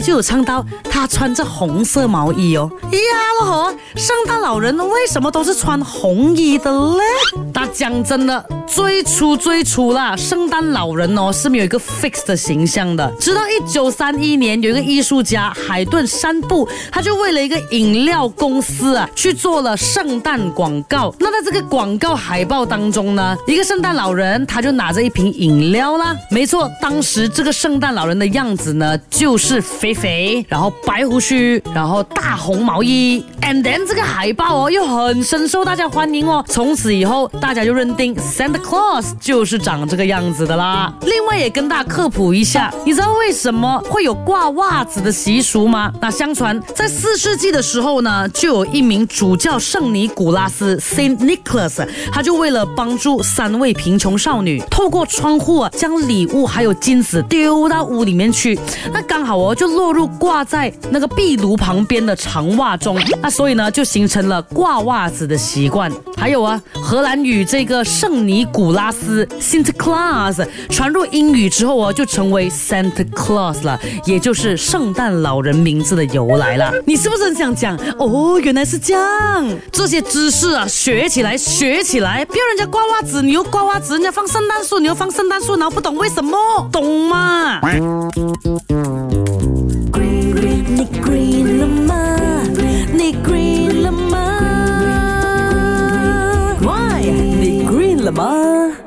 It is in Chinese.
就有唱到他穿着红色毛衣哦，呀老嗬，圣诞老人为什么都是穿红衣的嘞？讲真的，最初最初啦，圣诞老人哦是没有一个 fix 的形象的。直到一九三一年，有一个艺术家海顿山布，他就为了一个饮料公司啊，去做了圣诞广告。那在这个广告海报当中呢，一个圣诞老人他就拿着一瓶饮料啦。没错，当时这个圣诞老人的样子呢，就是肥肥，然后白胡须，然后大红毛衣。And then 这个海报哦，又很深受大家欢迎哦。从此以后，大家就认定 Santa Claus 就是长这个样子的啦。另外也跟大家科普一下，你知道为什么会有挂袜子的习俗吗？那相传在四世纪的时候呢，就有一名主教圣尼古拉斯 Saint Nicholas，他就为了帮助三位贫穷少女，透过窗户啊，将礼物还有金子丢到屋里面去，那刚好哦，就落入挂在那个壁炉旁边的长袜中那所以呢，就形成了挂袜子的习惯。还有啊，荷兰语这个圣尼古拉斯 s i n t Claus） 传入英语之后啊，就成为 Saint Claus 了，也就是圣诞老人名字的由来了。你是不是很想讲？哦，原来是这样。这些知识啊，学起来，学起来，不要人家挂袜子，你又挂袜子；人家放圣诞树，你又放圣诞树，然后不懂为什么，懂吗？了吗？